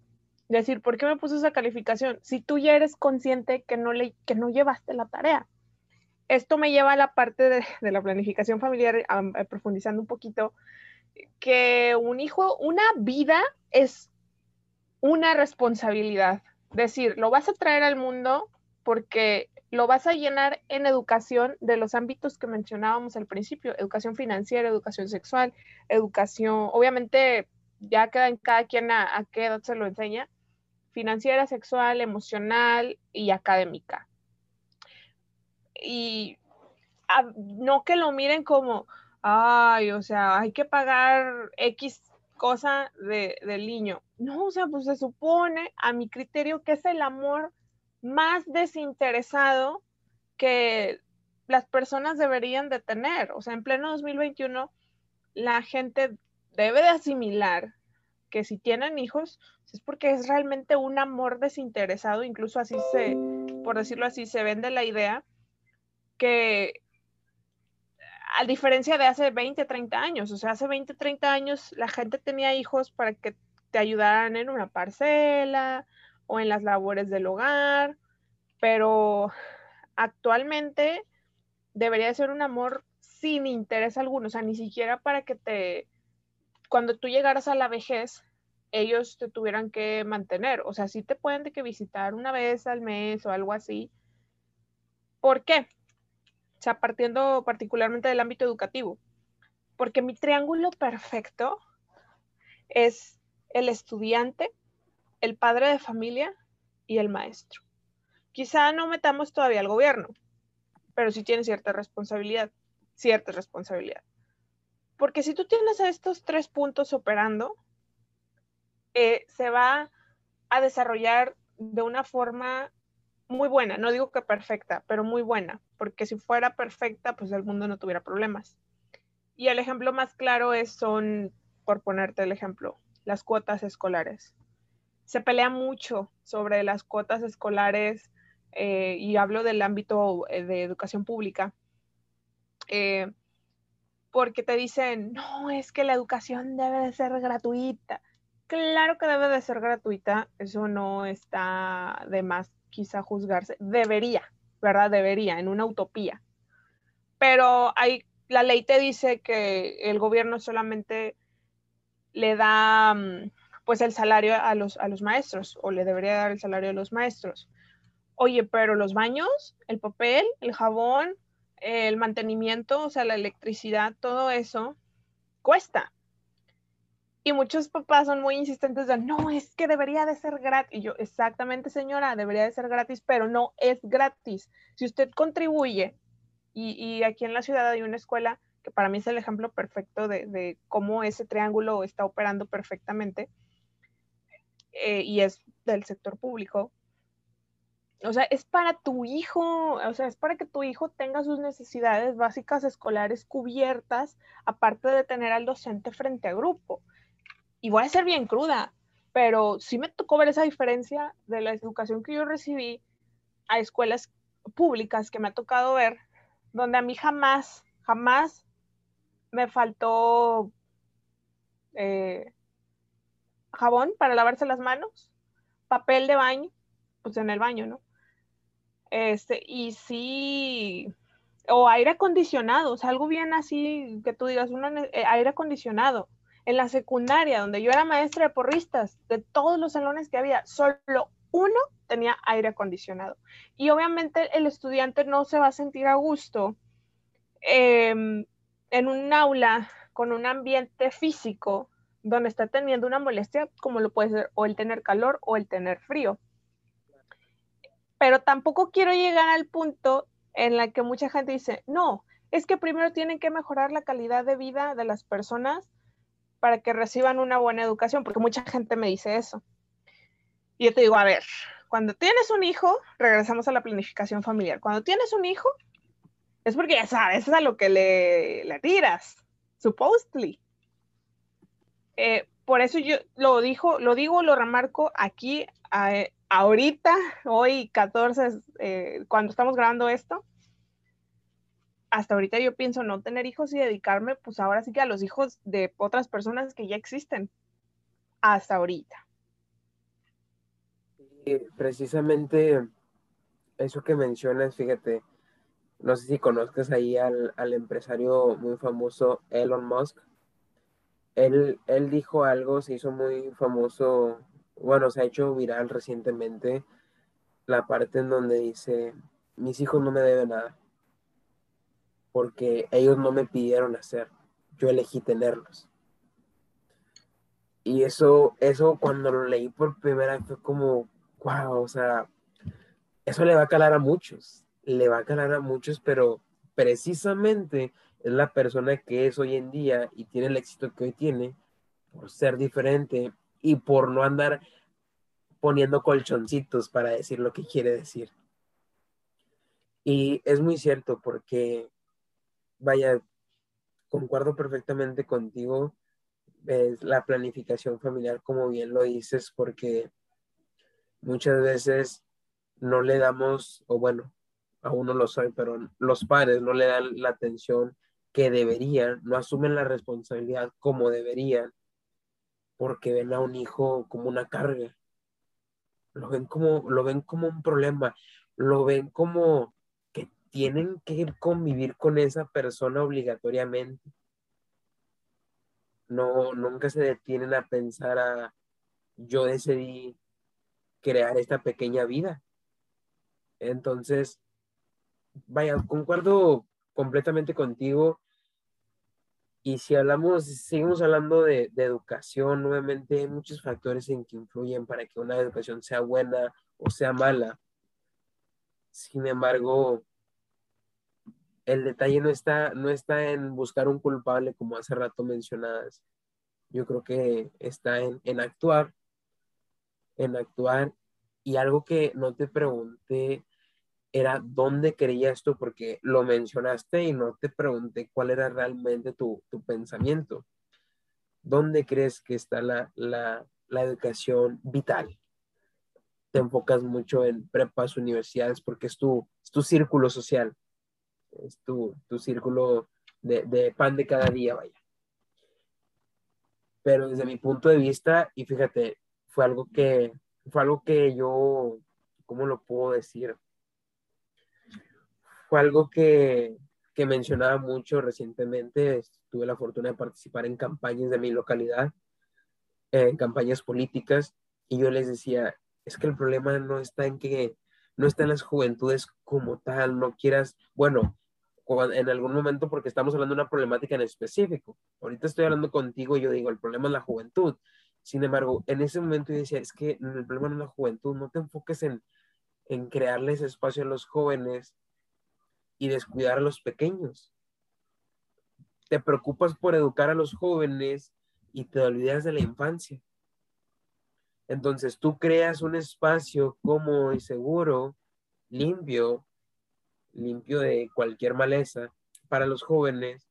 decir, ¿por qué me puso esa calificación? Si tú ya eres consciente que no, le, que no llevaste la tarea. Esto me lleva a la parte de, de la planificación familiar, profundizando un poquito, que un hijo, una vida es una responsabilidad. Decir, lo vas a traer al mundo porque lo vas a llenar en educación de los ámbitos que mencionábamos al principio, educación financiera, educación sexual, educación, obviamente ya queda en cada quien a, qué edad se lo enseña, financiera, sexual, emocional y académica. Y no que lo miren como, ay, o sea, hay que pagar X cosa de, del niño. No, o sea, pues se supone, a mi criterio, que es el amor más desinteresado que las personas deberían de tener. O sea, en pleno 2021, la gente debe de asimilar que si tienen hijos, es porque es realmente un amor desinteresado, incluso así se, por decirlo así, se vende la idea que a diferencia de hace 20, 30 años, o sea, hace 20, 30 años la gente tenía hijos para que te ayudaran en una parcela o en las labores del hogar, pero actualmente debería ser un amor sin interés alguno, o sea, ni siquiera para que te, cuando tú llegaras a la vejez, ellos te tuvieran que mantener, o sea, sí te pueden de que visitar una vez al mes o algo así. ¿Por qué? Sea, partiendo particularmente del ámbito educativo, porque mi triángulo perfecto es el estudiante, el padre de familia y el maestro. Quizá no metamos todavía al gobierno, pero sí tiene cierta responsabilidad, cierta responsabilidad. Porque si tú tienes estos tres puntos operando, eh, se va a desarrollar de una forma muy buena, no digo que perfecta, pero muy buena, porque si fuera perfecta, pues el mundo no tuviera problemas. Y el ejemplo más claro es, son, por ponerte el ejemplo, las cuotas escolares. Se pelea mucho sobre las cuotas escolares eh, y hablo del ámbito eh, de educación pública, eh, porque te dicen, no, es que la educación debe de ser gratuita. Claro que debe de ser gratuita, eso no está de más quizá juzgarse, debería, ¿verdad? Debería, en una utopía. Pero hay, la ley te dice que el gobierno solamente le da mm, pues el salario a los, a los maestros o le debería dar el salario a los maestros. Oye, pero los baños, el papel, el jabón, el mantenimiento, o sea, la electricidad, todo eso cuesta. Y muchos papás son muy insistentes de, no, es que debería de ser gratis. Y yo, exactamente señora, debería de ser gratis, pero no es gratis. Si usted contribuye, y, aquí en la ciudad hay una escuela que para mí es el ejemplo perfecto de, cómo ese triángulo está operando perfectamente, eh, y es del sector público. O sea, es para tu hijo, o sea, es para que tu hijo tenga sus necesidades básicas escolares cubiertas, aparte de tener al docente frente a grupo y voy a ser bien cruda, pero sí me tocó ver esa diferencia de la educación que yo recibí a escuelas públicas que me ha tocado ver, donde a mí jamás, jamás me faltó, eh, jabón para lavarse las manos, papel de baño, pues en el baño, ¿no? Este, y sí, o aire acondicionado, o sea, algo bien así que tú digas, un eh, aire acondicionado. En la secundaria, donde yo era maestra de porristas, de todos los salones que había, solo uno tenía aire acondicionado. Y obviamente el estudiante no se va a sentir a gusto em, en un aula con un ambiente físico donde está teniendo una molestia, como lo puede ser o el tener calor o el tener frío. Pero tampoco quiero llegar al punto en la que mucha gente dice, no, es que primero tienen que mejorar la calidad de vida de las personas para que reciban una buena educación, porque mucha gente me dice eso. Y yo te digo, a ver, cuando tienes un hijo, regresamos a la planificación familiar. Cuando tienes un hijo, es porque ya sabes, es a lo que le, le tiras, supposedly. Eh, por eso yo lo dijo, lo digo, lo remarco aquí, ahorita, hoy 14, eh, cuando estamos grabando esto. Hasta ahorita yo pienso no tener hijos y dedicarme, pues ahora sí que a los hijos de otras personas que ya existen. Hasta ahorita precisamente eso que mencionas, fíjate, no sé si conozcas ahí al, empresario muy famoso Elon Musk. Él, él dijo algo, se hizo muy famoso, bueno, se ha hecho viral recientemente, la parte en donde dice, mis hijos no me deben nada, porque ellos no me pidieron hacer, yo elegí tenerlos. Y eso, eso cuando lo leí por primera vez fue como, wow, o sea, eso le va a calar a muchos, le va a calar a muchos, pero precisamente es la persona que es hoy en día y tiene el éxito que hoy tiene por ser diferente y por no andar poniendo colchoncitos para decir lo que quiere decir. Y es muy cierto porque, vaya, concuerdo perfectamente contigo, es la planificación familiar, como bien lo dices, porque muchas veces no le damos, o bueno, aún no lo soy, pero los padres no le dan la atención que deberían, no asumen la responsabilidad como deberían, porque ven a un hijo como una carga. Lo ven como, lo ven como un problema, lo ven como tienen que convivir con esa persona obligatoriamente. No, nunca se detienen a pensar a yo decidí crear esta pequeña vida. Entonces, vaya, concuerdo completamente contigo. Y si hablamos, seguimos hablando de, educación, nuevamente hay muchos factores en que influyen para que una educación sea buena o sea mala. Sin embargo, el detalle no está, no está en buscar un culpable, como hace rato mencionadas. Yo creo que está en, en actuar en actuar. Y algo que no te pregunté era dónde creía esto, porque lo mencionaste y no te pregunté cuál era realmente tu, pensamiento. ¿Dónde crees que está la, educación vital? Te enfocas mucho en prepas, universidades, porque es tu, tu círculo social, es tu, círculo de, de pan de cada día, vaya. Pero desde mi punto de vista, y fíjate, fue algo que, fue algo que yo, ¿cómo lo puedo decir? Fue algo que, que mencionaba mucho recientemente. Tuve la fortuna de participar en campañas de mi localidad, en campañas políticas, y yo les decía, es que el problema no está en que no está en las juventudes como tal, no quieras, bueno, en algún momento porque estamos hablando de una problemática en específico. Ahorita estoy hablando contigo y yo digo, el problema es la juventud. Sin embargo, en ese momento yo decía, es que el problema no es la juventud, no te enfoques en, en crearles espacio a los jóvenes y descuidar a los pequeños. Te preocupas por educar a los jóvenes y te olvidas de la infancia. Entonces tú creas un espacio cómodo y seguro, limpio, limpio de cualquier maleza para los jóvenes,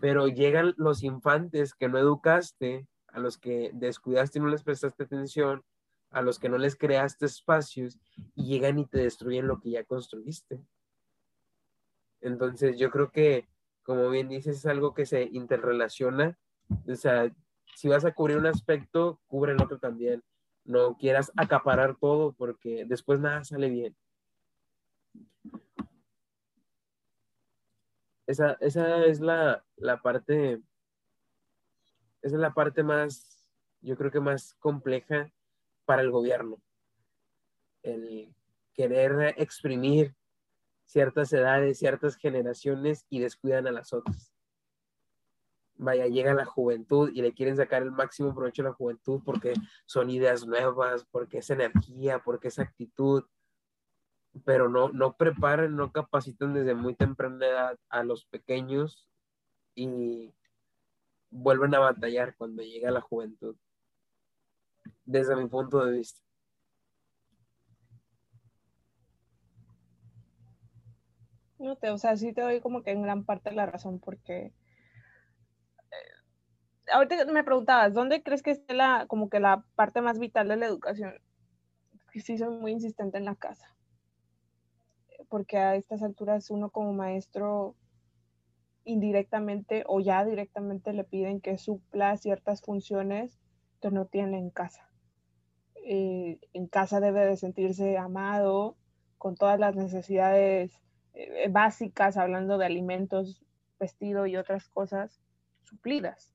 pero llegan los infantes que no educaste a los que descuidaste y no les prestaste atención, a los que no les creaste espacios y llegan y te destruyen lo que ya construiste. Entonces yo creo que, como bien dices, es algo que se interrelaciona. O sea, si vas a cubrir un aspecto, cubre el otro también. No quieras acaparar todo porque después nada sale bien. Esa, esa es la, la parte, esa es la parte más, yo creo que más compleja para el gobierno. El querer exprimir ciertas edades, ciertas generaciones y descuidan a las otras. Vaya, llega la juventud y le quieren sacar el máximo provecho a la juventud porque son ideas nuevas, porque es energía, porque es actitud, pero no, no preparan, no capacitan desde muy temprana edad a los pequeños y vuelven a batallar cuando llega la juventud, desde mi punto de vista. No te, o sea, sí te doy como que en gran parte la razón, porque eh, ahorita me preguntabas, ¿dónde crees que esté la, como que la parte más vital de la educación? Sí soy muy insistente en la casa, porque a estas alturas uno como maestro indirectamente o ya directamente le piden que supla ciertas funciones que no tiene en casa. Eh, en casa debe de sentirse amado, con todas las necesidades eh, básicas, hablando de alimentos, vestido y otras cosas suplidas.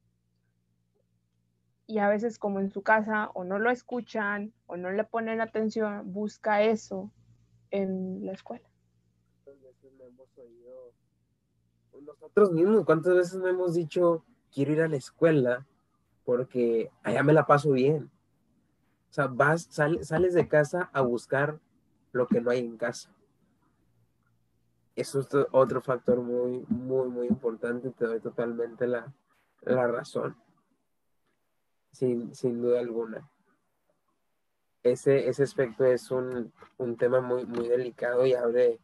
Y a veces como en su casa o no lo escuchan o no le ponen atención, busca eso en la escuela. Nosotros mismos, ¿cuántas veces no hemos dicho, quiero ir a la escuela porque allá me la paso bien? O sea, vas, sales de casa a buscar lo que no hay en casa eso es otro factor muy, muy, muy importante. Te doy totalmente la, razón. Sin, duda alguna. Ese, ese aspecto es un, tema muy, muy delicado y abre,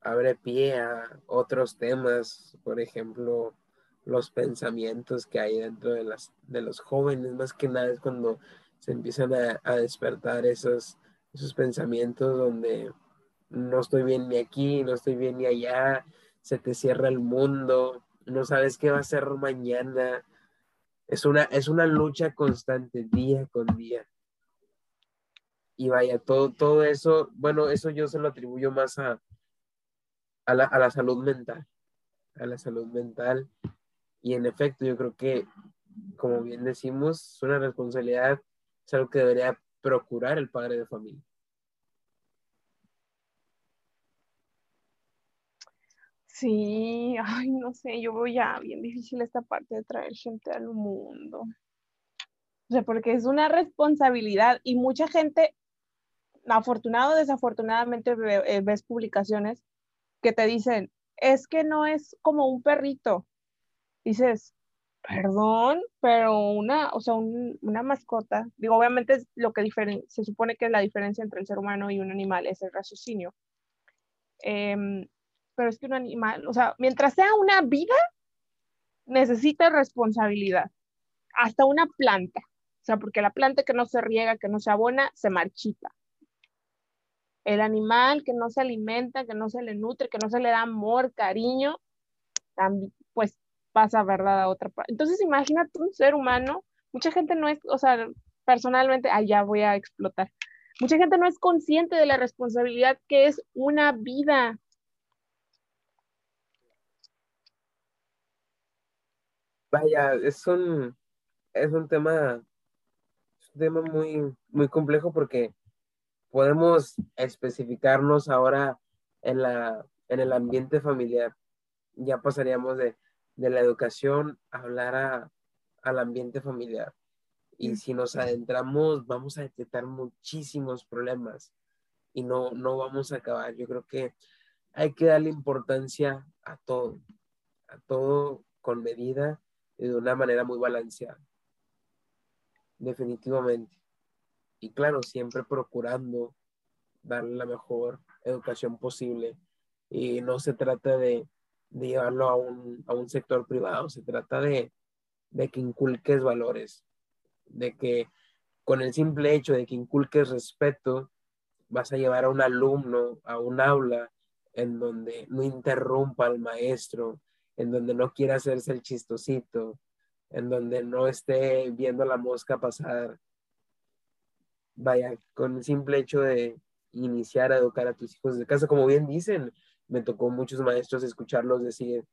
abre pie a otros temas, por ejemplo, los pensamientos que hay dentro de, las, de los jóvenes, más que nada es cuando se empiezan a, a despertar esos, esos pensamientos donde no estoy bien ni aquí, no estoy bien ni allá, se te cierra el mundo, no sabes qué va a ser mañana. Es una, es una lucha constante, día con día. Y vaya, todo, todo eso, bueno, eso yo se lo atribuyo más a, a, la, a la salud mental, a la salud mental. Y en efecto, yo creo que, como bien decimos, es una responsabilidad, es algo que debería procurar el padre de familia. Sí, ay, no sé, yo veo ya bien difícil esta parte de traer gente al mundo. O sea, porque es una responsabilidad y mucha gente, afortunado o desafortunadamente, eh, ves publicaciones que te dicen, es que no es como un perrito. Dices, perdón, pero una, o sea, una mascota, digo, obviamente es lo que se supone que es la diferencia entre el ser humano y un animal, es el raciocinio. Em, pero es que un animal, o sea, mientras sea una vida, necesita responsabilidad. Hasta una planta. O sea, porque la planta que no se riega, que no se abona, se marchita. El animal que no se alimenta, que no se le nutre, que no se le da amor, cariño, también, pues pasa, ¿verdad? A otra parte. Entonces, imagínate un ser humano, mucha gente no es, o sea, personalmente, allá voy a explotar. Mucha gente no es consciente de la responsabilidad que es una vida. Vaya, es un, es un tema, tema muy, muy complejo porque podemos especificarnos ahora en, la, en el ambiente familiar. Ya pasaríamos de, la educación a hablar al ambiente familiar. Y si nos adentramos, vamos a detectar muchísimos problemas y no, no vamos a acabar. Yo creo que hay que darle importancia a todo, a todo con medida de una manera muy balanceada. Definitivamente. Y claro, siempre procurando darle la mejor educación posible. Y no se trata de, llevarlo a un, a un, sector privado, se trata de, de que inculques valores, de que con el simple hecho de que inculques respeto, vas a llevar a un alumno a un aula en donde no interrumpa al maestro, en donde no quiera hacerse el chistosito, en donde no esté viendo la mosca pasar. Vaya, con el simple hecho de iniciar a educar a tus hijos de casa, como bien dicen, me tocó muchos maestros escucharlos decir,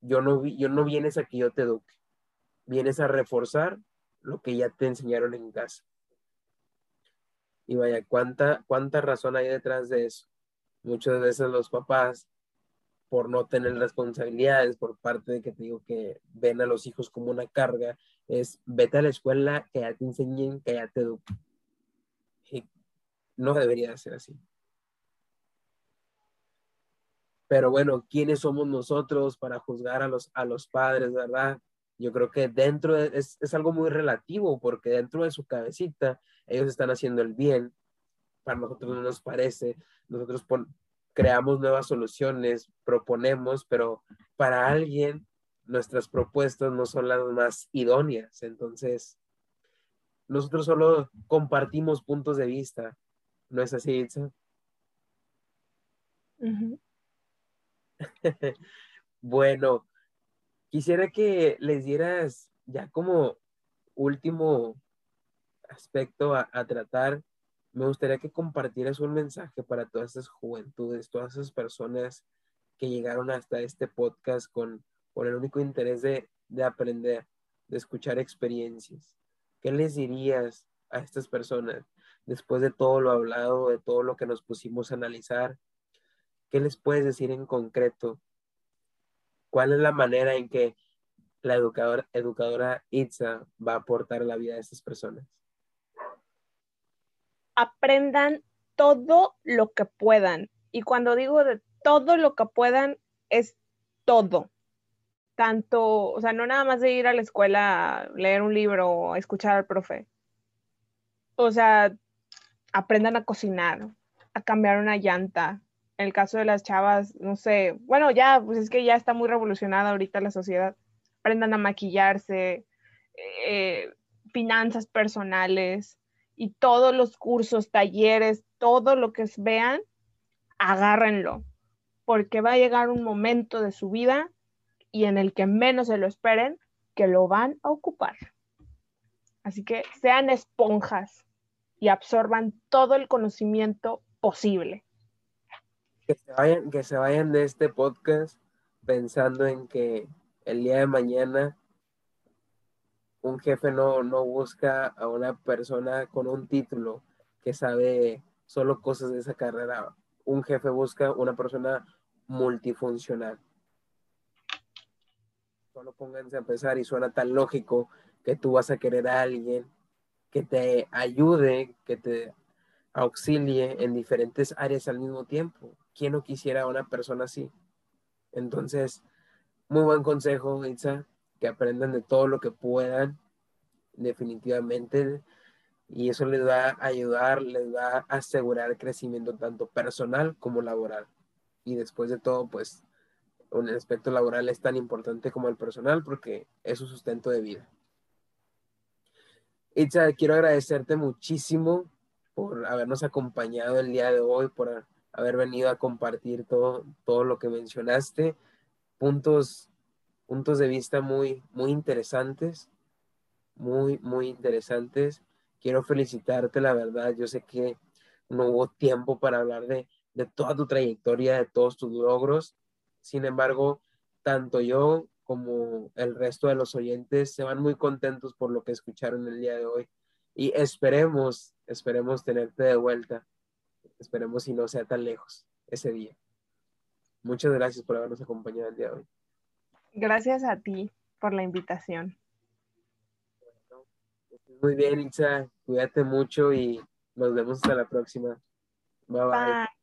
yo no, vi, yo no vienes a que yo te eduque, vienes a reforzar lo que ya te enseñaron en casa. Y vaya, ¿cuánta, cuánta razón hay detrás de eso? Muchas veces los papás, por no tener responsabilidades, por parte de que te digo que ven a los hijos como una carga, es vete a la escuela, que ya te enseñen, que ya te eduquen. No debería ser así. Pero bueno, ¿quiénes somos nosotros para juzgar a los, a los padres, verdad? Yo creo que dentro es, es, algo muy relativo porque dentro de su cabecita ellos están haciendo el bien. Para nosotros no nos parece. Nosotros creamos nuevas soluciones, proponemos, pero para alguien nuestras propuestas no son las más idóneas. Entonces, nosotros solo compartimos puntos de vista. ¿No es así, Itza? bueno, quisiera que les dieras ya como último aspecto a, tratar. Me gustaría que compartieras un mensaje para todas esas juventudes, todas esas personas que llegaron hasta este podcast con, con el único interés de, de aprender, de escuchar experiencias. ¿Qué les dirías a estas personas después de todo lo hablado, de todo lo que nos pusimos a analizar? ¿Qué les puedes decir en concreto? ¿Cuál es la manera en que la educadora, educadora Itza va a aportar la vida de estas personas? Aprendan todo lo que puedan. Y cuando digo de todo lo que puedan, es todo. Tanto, o sea, no nada más de ir a la escuela leer un libro escuchar al profe. O sea, aprendan a cocinar, a cambiar una llanta, en el caso de las chavas, no sé, bueno, ya, pues es que ya está muy revolucionada ahorita la sociedad. Aprendan a maquillarse, eh, finanzas personales y todos los cursos, talleres, todo lo que vean, agárrenlo, porque va a llegar un momento de su vida y en el que menos se lo esperen, que lo van a ocupar. Así que sean esponjas y absorban todo el conocimiento posible que se vayan, que se vayan de este podcast pensando en que el día de mañana un jefe no, no busca a una persona con un título que sabe solo cosas de esa carrera. Un jefe busca una persona multifuncional. Solo pónganse a pensar y suena tan lógico que tú vas a querer a alguien que te ayude, que te auxilie en diferentes áreas al mismo tiempo. ¿quién no quisiera a una persona así? Entonces, muy buen consejo, Itza, que aprendan de todo lo que puedan, definitivamente, y eso les va a ayudar, les va a asegurar crecimiento tanto personal como laboral. Y después de todo, pues, un aspecto laboral es tan importante como el personal porque es su sustento de vida. Itza, quiero agradecerte muchísimo por habernos acompañado el día de hoy, por haber venido a compartir todo, todo lo que mencionaste, puntos, puntos de vista muy, muy interesantes, muy, muy interesantes. Quiero felicitarte, la verdad, yo sé que no hubo tiempo para hablar de, de toda tu trayectoria, de todos tus logros. Sin embargo, tanto yo como el resto de los oyentes se van muy contentos por lo que escucharon el día de hoy y esperemos, esperemos tenerte de vuelta Esperemos si no sea tan lejos ese día. Muchas gracias por habernos acompañado el día de hoy. Gracias a ti por la invitación. muy bien, Itza. Cuídate mucho y nos vemos hasta la próxima. bye. bye.